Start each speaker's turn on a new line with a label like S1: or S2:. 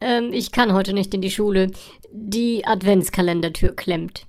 S1: Ähm, ich kann heute nicht in die Schule. Die Adventskalendertür klemmt.